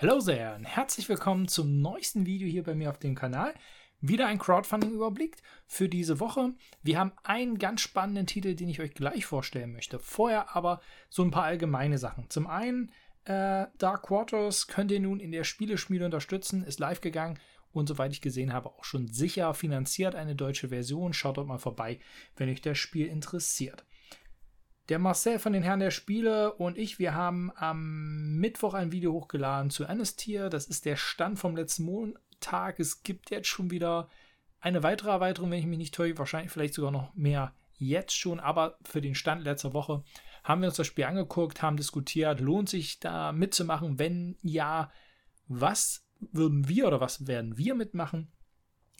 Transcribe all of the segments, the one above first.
Hallo sehr und herzlich willkommen zum neuesten Video hier bei mir auf dem Kanal. Wieder ein Crowdfunding-Überblick für diese Woche. Wir haben einen ganz spannenden Titel, den ich euch gleich vorstellen möchte. Vorher aber so ein paar allgemeine Sachen. Zum einen, äh, Dark Quarters könnt ihr nun in der Spieleschmiede unterstützen, ist live gegangen und soweit ich gesehen habe, auch schon sicher finanziert eine deutsche Version. Schaut dort mal vorbei, wenn euch das Spiel interessiert. Der Marcel von den Herren der Spiele und ich, wir haben am Mittwoch ein Video hochgeladen zu Anistier. Das ist der Stand vom letzten Montag. Es gibt jetzt schon wieder eine weitere Erweiterung, wenn ich mich nicht täusche. Wahrscheinlich vielleicht sogar noch mehr jetzt schon. Aber für den Stand letzter Woche haben wir uns das Spiel angeguckt, haben diskutiert. Lohnt sich da mitzumachen? Wenn ja, was würden wir oder was werden wir mitmachen?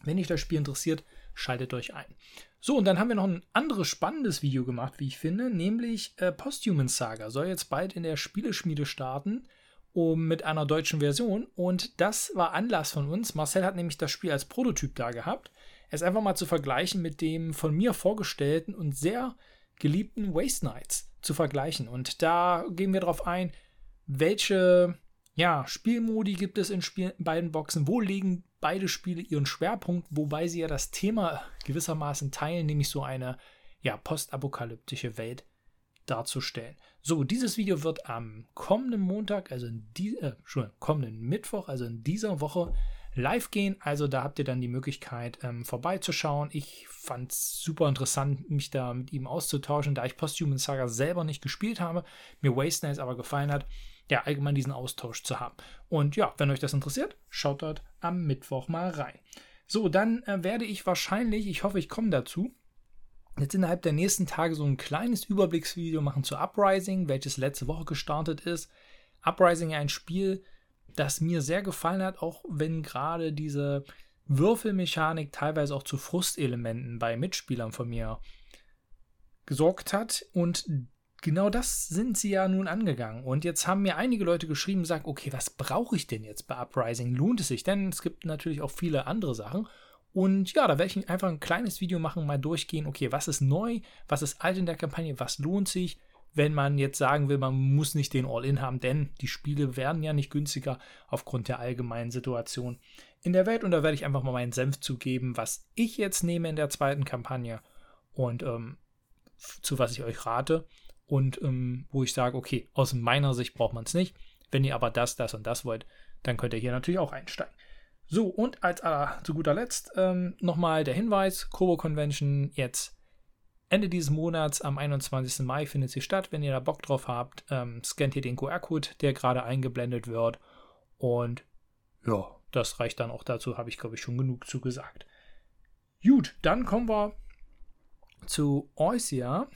Wenn euch das Spiel interessiert, schaltet euch ein. So, und dann haben wir noch ein anderes spannendes Video gemacht, wie ich finde, nämlich äh, Posthuman Saga. Soll jetzt bald in der Spieleschmiede starten, um, mit einer deutschen Version. Und das war Anlass von uns. Marcel hat nämlich das Spiel als Prototyp da gehabt. Es einfach mal zu vergleichen mit dem von mir vorgestellten und sehr geliebten Waste Knights zu vergleichen. Und da gehen wir darauf ein, welche ja, Spielmodi gibt es in, Spiel beiden Boxen. Wo liegen beide Spiele ihren Schwerpunkt, wobei sie ja das Thema gewissermaßen teilen, nämlich so eine ja, postapokalyptische Welt darzustellen. So, dieses Video wird am kommenden Montag, also in die, äh, kommenden Mittwoch, also in dieser Woche live gehen. Also da habt ihr dann die Möglichkeit ähm, vorbeizuschauen. Ich fand es super interessant, mich da mit ihm auszutauschen, da ich Posthuman Saga selber nicht gespielt habe, mir Waste Nights aber gefallen hat ja, allgemein diesen Austausch zu haben. Und ja, wenn euch das interessiert, schaut dort am Mittwoch mal rein. So, dann äh, werde ich wahrscheinlich, ich hoffe, ich komme dazu, jetzt innerhalb der nächsten Tage so ein kleines Überblicksvideo machen zu Uprising, welches letzte Woche gestartet ist. Uprising ein Spiel, das mir sehr gefallen hat, auch wenn gerade diese Würfelmechanik teilweise auch zu Frustelementen bei Mitspielern von mir gesorgt hat. Und genau das sind sie ja nun angegangen. Und jetzt haben mir einige Leute geschrieben gesagt, okay, was brauche ich denn jetzt bei Uprising? Lohnt es sich? Denn es gibt natürlich auch viele andere Sachen. Und ja, da werde ich einfach ein kleines Video machen, mal durchgehen, okay, was ist neu, was ist alt in der Kampagne, was lohnt sich, wenn man jetzt sagen will, man muss nicht den All-In haben, denn die Spiele werden ja nicht günstiger aufgrund der allgemeinen Situation in der Welt. Und da werde ich einfach mal meinen Senf zugeben, was ich jetzt nehme in der zweiten Kampagne und ähm, zu was ich euch rate und ähm, wo ich sage, okay, aus meiner Sicht braucht man es nicht. Wenn ihr aber das, das und das wollt, dann könnt ihr hier natürlich auch einsteigen. So, und als äh, zu guter Letzt ähm, nochmal der Hinweis: Kobo Convention jetzt Ende dieses Monats, am 21. Mai, findet sie statt. Wenn ihr da Bock drauf habt, ähm, scannt ihr den QR-Code, der gerade eingeblendet wird. Und ja, das reicht dann auch dazu, habe ich glaube ich schon genug zugesagt. Gut, dann kommen wir zu Oisia.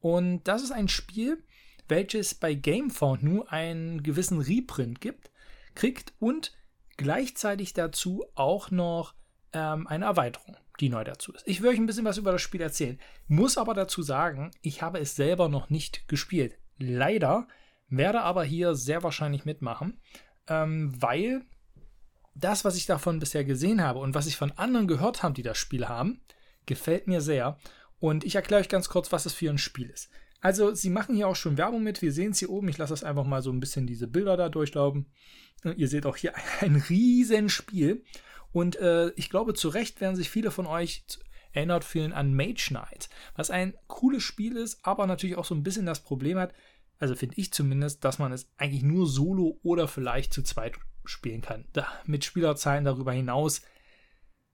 Und das ist ein Spiel, welches bei GameFound nur einen gewissen Reprint gibt, kriegt und gleichzeitig dazu auch noch ähm, eine Erweiterung, die neu dazu ist. Ich will euch ein bisschen was über das Spiel erzählen, muss aber dazu sagen, ich habe es selber noch nicht gespielt. Leider werde aber hier sehr wahrscheinlich mitmachen, ähm, weil das, was ich davon bisher gesehen habe und was ich von anderen gehört habe, die das Spiel haben, gefällt mir sehr. Und ich erkläre euch ganz kurz, was es für ein Spiel ist. Also, sie machen hier auch schon Werbung mit. Wir sehen es hier oben. Ich lasse das einfach mal so ein bisschen diese Bilder da durchlaufen. Ihr seht auch hier ein riesen Spiel. Und äh, ich glaube, zu Recht werden sich viele von euch erinnert fühlen an Mage Knight, was ein cooles Spiel ist, aber natürlich auch so ein bisschen das Problem hat, also finde ich zumindest, dass man es eigentlich nur solo oder vielleicht zu zweit spielen kann. Da, mit Spielerzahlen darüber hinaus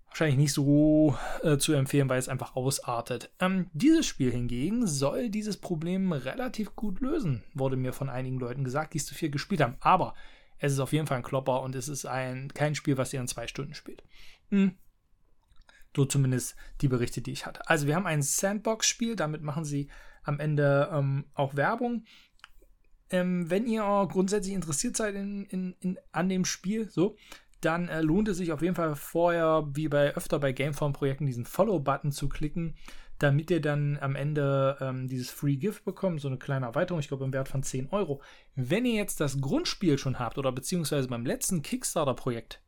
wahrscheinlich nicht so äh, zu empfehlen, weil es einfach ausartet. Ähm, dieses Spiel hingegen soll dieses Problem relativ gut lösen, wurde mir von einigen Leuten gesagt, die es zu viel gespielt haben. Aber es ist auf jeden Fall ein Klopper und es ist ein, kein Spiel, was ihr in zwei Stunden spielt. Hm. So zumindest die Berichte, die ich hatte. Also wir haben ein Sandbox-Spiel, damit machen sie am Ende ähm, auch Werbung. Ähm, wenn ihr grundsätzlich interessiert seid in, in, in, an dem Spiel, so, dann äh, lohnt es sich auf jeden Fall vorher, wie bei öfter bei Gameform-Projekten, diesen Follow-Button zu klicken, damit ihr dann am Ende ähm, dieses Free Gift bekommt, so eine kleine Erweiterung, ich glaube im Wert von 10 Euro. Wenn ihr jetzt das Grundspiel schon habt oder beziehungsweise beim letzten Kickstarter-Projekt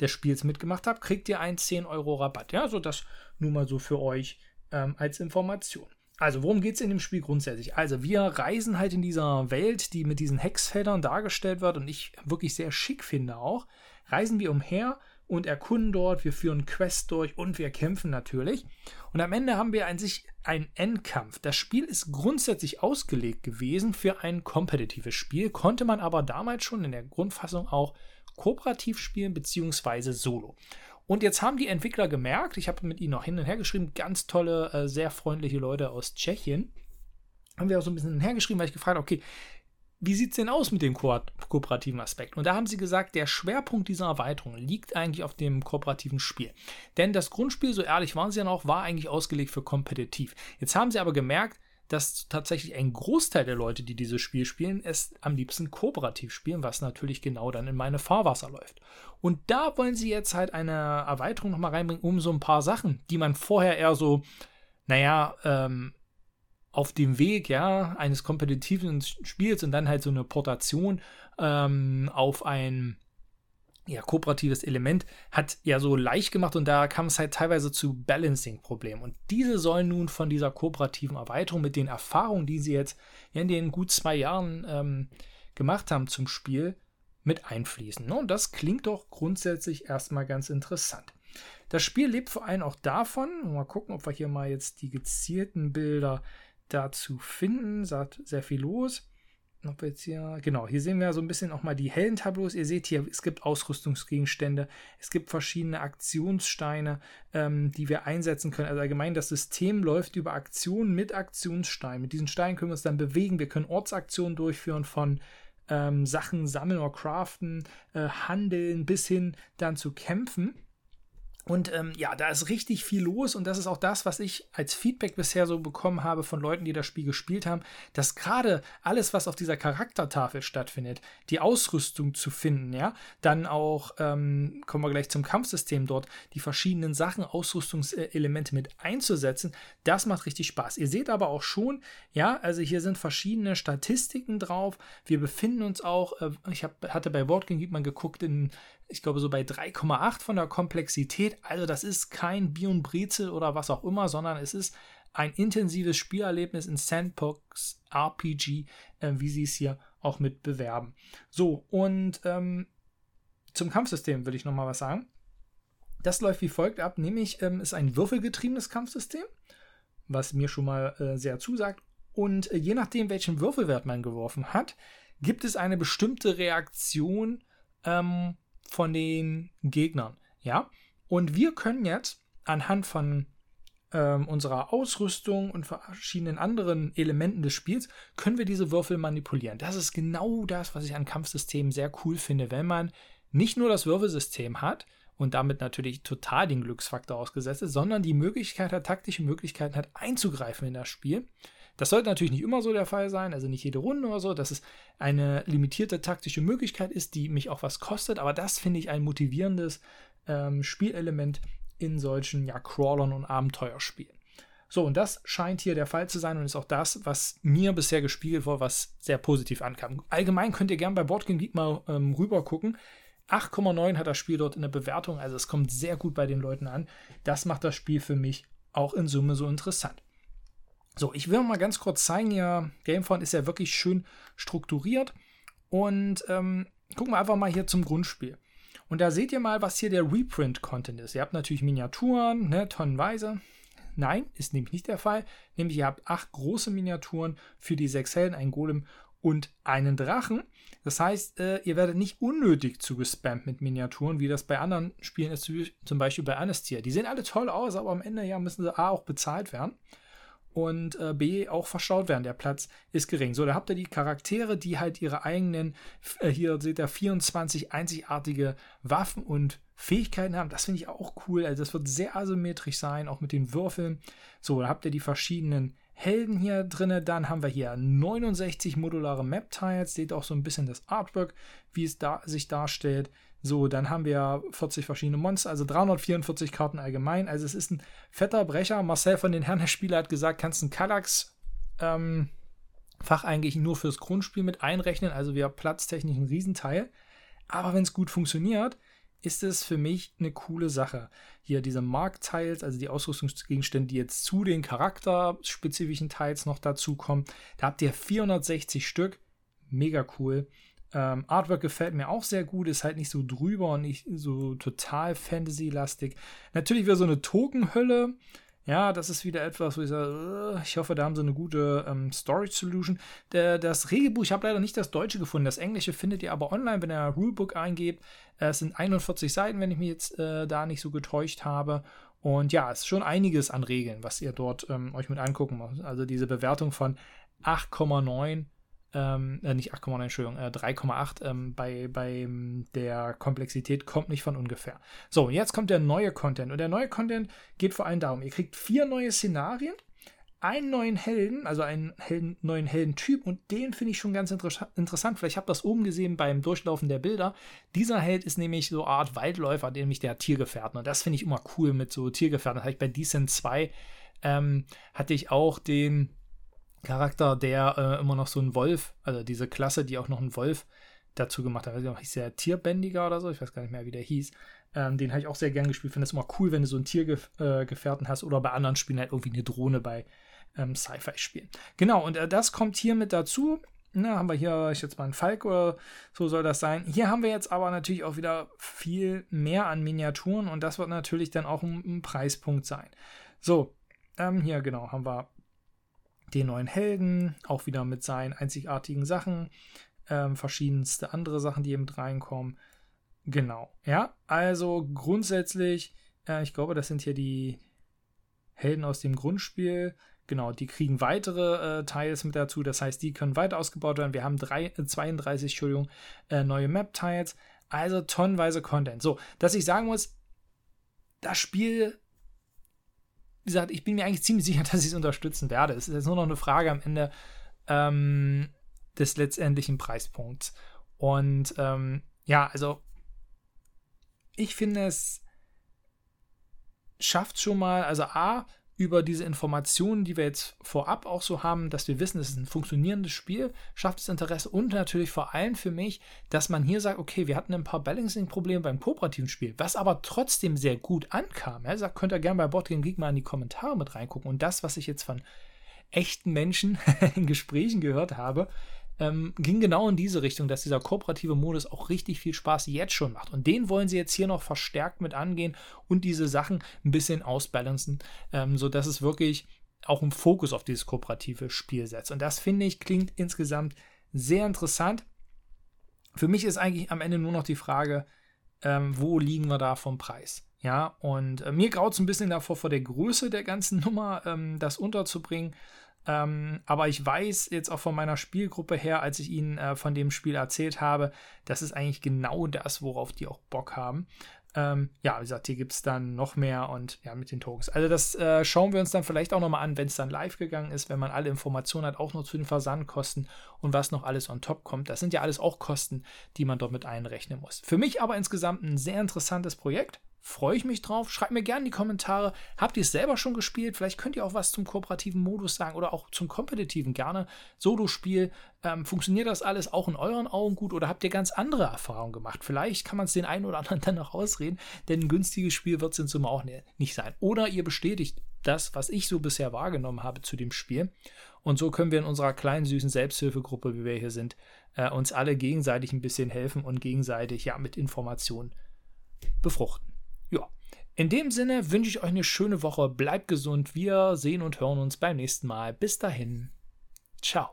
des Spiels mitgemacht habt, kriegt ihr einen 10 Euro Rabatt. Ja, so das nur mal so für euch ähm, als Information. Also, worum geht es in dem Spiel grundsätzlich? Also, wir reisen halt in dieser Welt, die mit diesen Hexfeldern dargestellt wird und ich wirklich sehr schick finde auch. Reisen wir umher und erkunden dort, wir führen Quests durch und wir kämpfen natürlich. Und am Ende haben wir an sich einen Endkampf. Das Spiel ist grundsätzlich ausgelegt gewesen für ein kompetitives Spiel, konnte man aber damals schon in der Grundfassung auch kooperativ spielen bzw. solo. Und jetzt haben die Entwickler gemerkt, ich habe mit ihnen noch hin und her geschrieben, ganz tolle, äh, sehr freundliche Leute aus Tschechien. Haben wir auch so ein bisschen hin und her geschrieben, weil ich gefragt habe, okay, wie sieht es denn aus mit dem ko kooperativen Aspekt? Und da haben sie gesagt, der Schwerpunkt dieser Erweiterung liegt eigentlich auf dem kooperativen Spiel. Denn das Grundspiel, so ehrlich waren sie ja noch, war eigentlich ausgelegt für kompetitiv. Jetzt haben sie aber gemerkt, dass tatsächlich ein Großteil der Leute, die dieses Spiel spielen, es am liebsten kooperativ spielen, was natürlich genau dann in meine Fahrwasser läuft. Und da wollen sie jetzt halt eine Erweiterung nochmal reinbringen, um so ein paar Sachen, die man vorher eher so, naja, ähm, auf dem Weg, ja, eines kompetitiven Spiels und dann halt so eine Portation ähm, auf ein ja, kooperatives Element hat ja so leicht gemacht und da kam es halt teilweise zu Balancing-Problemen. Und diese sollen nun von dieser kooperativen Erweiterung mit den Erfahrungen, die sie jetzt in den gut zwei Jahren ähm, gemacht haben zum Spiel, mit einfließen. Ne? Und das klingt doch grundsätzlich erstmal ganz interessant. Das Spiel lebt vor allem auch davon, mal gucken, ob wir hier mal jetzt die gezielten Bilder dazu finden, sagt sehr viel los ob jetzt hier, genau, hier sehen wir so ein bisschen auch mal die hellen Tableaus. Ihr seht hier, es gibt Ausrüstungsgegenstände, es gibt verschiedene Aktionssteine, ähm, die wir einsetzen können. Also allgemein, das System läuft über Aktionen mit Aktionssteinen. Mit diesen Steinen können wir uns dann bewegen. Wir können Ortsaktionen durchführen von ähm, Sachen sammeln oder craften, äh, handeln bis hin dann zu kämpfen. Und ähm, ja, da ist richtig viel los und das ist auch das, was ich als Feedback bisher so bekommen habe von Leuten, die das Spiel gespielt haben, dass gerade alles, was auf dieser Charaktertafel stattfindet, die Ausrüstung zu finden, ja, dann auch, ähm, kommen wir gleich zum Kampfsystem dort, die verschiedenen Sachen, Ausrüstungselemente mit einzusetzen, das macht richtig Spaß. Ihr seht aber auch schon, ja, also hier sind verschiedene Statistiken drauf. Wir befinden uns auch, äh, ich hab, hatte bei Wortgame man geguckt, in ich glaube, so bei 3,8 von der Komplexität. Also das ist kein Bion Brezel oder was auch immer, sondern es ist ein intensives Spielerlebnis in Sandbox RPG, äh, wie sie es hier auch mit bewerben. So, und ähm, zum Kampfsystem will ich nochmal was sagen. Das läuft wie folgt ab, nämlich ähm, ist ein würfelgetriebenes Kampfsystem, was mir schon mal äh, sehr zusagt. Und äh, je nachdem, welchen Würfelwert man geworfen hat, gibt es eine bestimmte Reaktion ähm, von den Gegnern. Ja, und wir können jetzt anhand von ähm, unserer Ausrüstung und verschiedenen anderen Elementen des Spiels, können wir diese Würfel manipulieren. Das ist genau das, was ich an Kampfsystemen sehr cool finde, wenn man nicht nur das Würfelsystem hat und damit natürlich total den Glücksfaktor ausgesetzt ist, sondern die Möglichkeit hat, taktische Möglichkeiten hat, einzugreifen in das Spiel das sollte natürlich nicht immer so der Fall sein, also nicht jede Runde oder so, dass es eine limitierte taktische Möglichkeit ist, die mich auch was kostet, aber das finde ich ein motivierendes ähm, Spielelement in solchen ja, Crawlern und Abenteuerspielen. So, und das scheint hier der Fall zu sein und ist auch das, was mir bisher gespiegelt wurde, was sehr positiv ankam. Allgemein könnt ihr gerne bei Boardgame Geek mal ähm, rüber gucken. 8,9 hat das Spiel dort in der Bewertung, also es kommt sehr gut bei den Leuten an. Das macht das Spiel für mich auch in Summe so interessant. So, ich will mal ganz kurz zeigen, ja, Gamefront ist ja wirklich schön strukturiert. Und ähm, gucken wir einfach mal hier zum Grundspiel. Und da seht ihr mal, was hier der Reprint-Content ist. Ihr habt natürlich Miniaturen, ne, tonnenweise. Nein, ist nämlich nicht der Fall. Nämlich ihr habt acht große Miniaturen für die sechs Helden, einen Golem und einen Drachen. Das heißt, äh, ihr werdet nicht unnötig zugespammt mit Miniaturen, wie das bei anderen Spielen ist, zum Beispiel bei Anestia. Die sehen alle toll aus, aber am Ende ja müssen sie A auch bezahlt werden und äh, B auch verstaut werden. Der Platz ist gering. So, da habt ihr die Charaktere, die halt ihre eigenen, äh, hier seht ihr 24 einzigartige Waffen und Fähigkeiten haben. Das finde ich auch cool. Also das wird sehr asymmetrisch sein, auch mit den Würfeln. So, da habt ihr die verschiedenen Helden hier drin. Dann haben wir hier 69 modulare Map-Tiles. Seht auch so ein bisschen das Artwork, wie es da sich darstellt. So, dann haben wir 40 verschiedene Monster, also 344 Karten allgemein. Also es ist ein fetter Brecher. Marcel von den Herren der Spieler hat gesagt, kannst ein Kallax ähm, Fach eigentlich nur fürs Grundspiel mit einrechnen. Also wir platztechnisch ein Riesenteil. Aber wenn es gut funktioniert, ist es für mich eine coole Sache. Hier diese Mark-Tiles, also die Ausrüstungsgegenstände, die jetzt zu den charakterspezifischen Teils noch dazukommen. Da habt ihr 460 Stück. Mega cool. Ähm, Artwork gefällt mir auch sehr gut, ist halt nicht so drüber und nicht so total Fantasy-lastig. Natürlich wieder so eine Tokenhölle. Ja, das ist wieder etwas, wo ich sage, ich hoffe, da haben sie eine gute ähm, Storage Solution. Das Regelbuch, ich habe leider nicht das Deutsche gefunden. Das Englische findet ihr aber online, wenn ihr Rulebook eingebt. Äh, es sind 41 Seiten, wenn ich mich jetzt äh, da nicht so getäuscht habe. Und ja, es ist schon einiges an Regeln, was ihr dort ähm, euch mit angucken müsst. Also diese Bewertung von 8,9 ähm, äh, nicht 8,9, Entschuldigung, äh, 3,8 ähm, bei, bei der Komplexität kommt nicht von ungefähr. So, jetzt kommt der neue Content. Und der neue Content geht vor allem darum, ihr kriegt vier neue Szenarien, einen neuen Helden, also einen Helden, neuen Heldentyp und den finde ich schon ganz inter interessant. Vielleicht habt ihr das oben gesehen beim Durchlaufen der Bilder. Dieser Held ist nämlich so eine Art Waldläufer, nämlich der Tiergefährten. Und das finde ich immer cool mit so Tiergefährten. Das hatte ich bei Decent 2 ähm, hatte ich auch den Charakter, der äh, immer noch so ein Wolf, also diese Klasse, die auch noch einen Wolf dazu gemacht hat. Also hieß der Tierbändiger oder so, ich weiß gar nicht mehr, wie der hieß. Ähm, den habe ich auch sehr gern gespielt. Finde es immer cool, wenn du so einen Tiergefährten äh, hast oder bei anderen Spielen halt irgendwie eine Drohne bei ähm, Sci-Fi-Spielen. Genau, und äh, das kommt hier mit dazu. Na, haben wir hier ich jetzt mal einen Falk oder so soll das sein. Hier haben wir jetzt aber natürlich auch wieder viel mehr an Miniaturen und das wird natürlich dann auch ein, ein Preispunkt sein. So, ähm, hier genau haben wir den neuen Helden, auch wieder mit seinen einzigartigen Sachen, ähm, verschiedenste andere Sachen, die eben reinkommen. Genau, ja, also grundsätzlich, äh, ich glaube, das sind hier die Helden aus dem Grundspiel. Genau, die kriegen weitere äh, Tiles mit dazu, das heißt, die können weiter ausgebaut werden. Wir haben drei, äh, 32, Entschuldigung, äh, neue Map-Tiles, also tonnenweise Content. So, dass ich sagen muss, das Spiel gesagt, ich bin mir eigentlich ziemlich sicher, dass ich es unterstützen werde. Es ist jetzt nur noch eine Frage am Ende ähm, des letztendlichen Preispunkts. Und ähm, ja, also ich finde es schafft schon mal, also A, über diese Informationen, die wir jetzt vorab auch so haben, dass wir wissen, es ist ein funktionierendes Spiel, schafft es Interesse und natürlich vor allem für mich, dass man hier sagt, okay, wir hatten ein paar Balancing-Probleme beim kooperativen Spiel, was aber trotzdem sehr gut ankam. Ja, sagt, könnt ihr gerne bei Boardgame Geek mal in die Kommentare mit reingucken und das, was ich jetzt von echten Menschen in Gesprächen gehört habe, ähm, ging genau in diese Richtung, dass dieser kooperative Modus auch richtig viel Spaß jetzt schon macht. Und den wollen sie jetzt hier noch verstärkt mit angehen und diese Sachen ein bisschen ausbalancen, ähm, sodass es wirklich auch einen Fokus auf dieses kooperative Spiel setzt. Und das finde ich klingt insgesamt sehr interessant. Für mich ist eigentlich am Ende nur noch die Frage, ähm, wo liegen wir da vom Preis? Ja, und äh, mir graut es ein bisschen davor, vor der Größe der ganzen Nummer ähm, das unterzubringen. Ähm, aber ich weiß jetzt auch von meiner Spielgruppe her, als ich ihnen äh, von dem Spiel erzählt habe, das ist eigentlich genau das, worauf die auch Bock haben. Ähm, ja, wie gesagt, hier gibt es dann noch mehr und ja, mit den Tokens. Also das äh, schauen wir uns dann vielleicht auch nochmal an, wenn es dann live gegangen ist, wenn man alle Informationen hat, auch noch zu den Versandkosten und was noch alles on top kommt. Das sind ja alles auch Kosten, die man dort mit einrechnen muss. Für mich aber insgesamt ein sehr interessantes Projekt freue ich mich drauf. Schreibt mir gerne in die Kommentare. Habt ihr es selber schon gespielt? Vielleicht könnt ihr auch was zum kooperativen Modus sagen oder auch zum kompetitiven. Gerne Solo-Spiel. Ähm, funktioniert das alles auch in euren Augen gut oder habt ihr ganz andere Erfahrungen gemacht? Vielleicht kann man es den einen oder anderen dann noch ausreden, denn ein günstiges Spiel wird es in Summe auch nicht sein. Oder ihr bestätigt das, was ich so bisher wahrgenommen habe zu dem Spiel. Und so können wir in unserer kleinen, süßen Selbsthilfegruppe, wie wir hier sind, äh, uns alle gegenseitig ein bisschen helfen und gegenseitig ja mit Informationen befruchten. In dem Sinne wünsche ich euch eine schöne Woche. Bleibt gesund. Wir sehen und hören uns beim nächsten Mal. Bis dahin. Ciao.